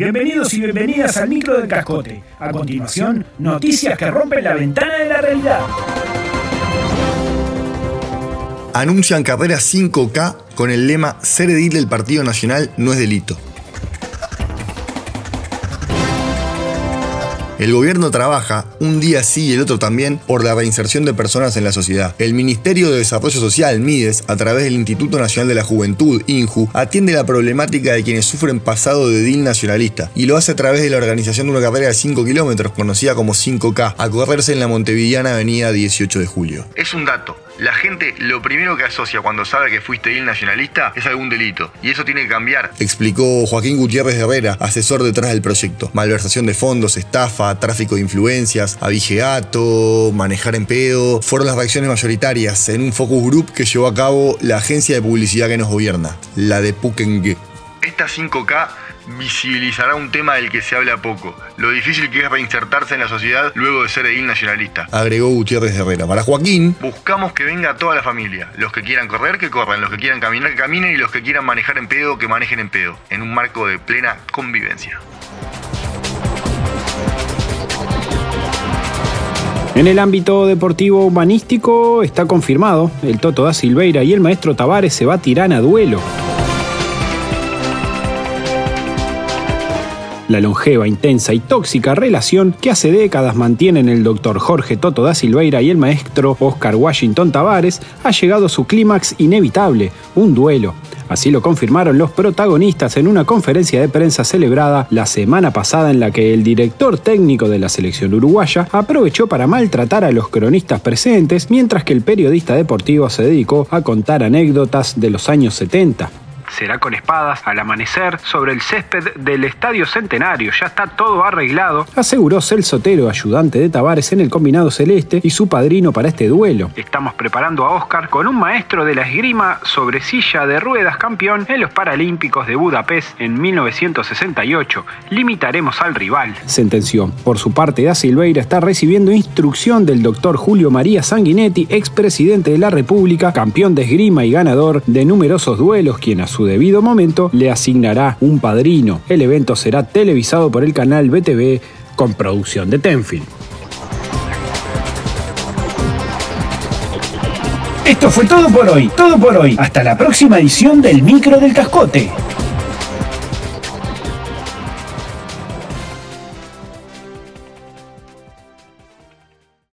Bienvenidos y bienvenidas al micro del cascote. A continuación, noticias que rompen la ventana de la realidad. Anuncian carrera 5K con el lema Ser edil del Partido Nacional no es delito. El gobierno trabaja, un día sí y el otro también, por la reinserción de personas en la sociedad. El Ministerio de Desarrollo Social, MIDES, a través del Instituto Nacional de la Juventud, INJU, atiende la problemática de quienes sufren pasado de DIL nacionalista y lo hace a través de la organización de una carrera de 5 kilómetros, conocida como 5K, a correrse en la Montevideana Avenida 18 de Julio. Es un dato. La gente lo primero que asocia cuando sabe que fuiste DIL nacionalista es algún delito. Y eso tiene que cambiar. Explicó Joaquín Gutiérrez Herrera, asesor detrás del proyecto. Malversación de fondos, estafa, tráfico de influencias, avigeato, manejar en pedo, fueron las reacciones mayoritarias en un focus group que llevó a cabo la agencia de publicidad que nos gobierna, la de Pukenge. Esta 5K visibilizará un tema del que se habla poco, lo difícil que es reinsertarse en la sociedad luego de ser edil nacionalista. Agregó Gutiérrez Herrera. Para Joaquín, buscamos que venga toda la familia. Los que quieran correr, que corran. Los que quieran caminar, que caminen. Y los que quieran manejar en pedo, que manejen en pedo. En un marco de plena convivencia. En el ámbito deportivo humanístico está confirmado, el Toto da Silveira y el maestro Tavares se tirar a duelo. La longeva, intensa y tóxica relación que hace décadas mantienen el doctor Jorge Toto da Silveira y el maestro Oscar Washington Tavares ha llegado a su clímax inevitable, un duelo. Así lo confirmaron los protagonistas en una conferencia de prensa celebrada la semana pasada en la que el director técnico de la selección uruguaya aprovechó para maltratar a los cronistas presentes, mientras que el periodista deportivo se dedicó a contar anécdotas de los años 70 será con espadas al amanecer sobre el césped del Estadio Centenario. Ya está todo arreglado, aseguró Celso Sotero, ayudante de Tavares en el combinado celeste y su padrino para este duelo. Estamos preparando a Oscar con un maestro de la esgrima sobre silla de ruedas campeón en los Paralímpicos de Budapest en 1968. Limitaremos al rival, sentenció. Por su parte, Da Silveira está recibiendo instrucción del doctor Julio María Sanguinetti, expresidente de la República, campeón de esgrima y ganador de numerosos duelos, quien a su debido momento le asignará un padrino. El evento será televisado por el canal BTV con producción de Tenfield. Esto fue todo por hoy, todo por hoy. Hasta la próxima edición del Micro del Cascote.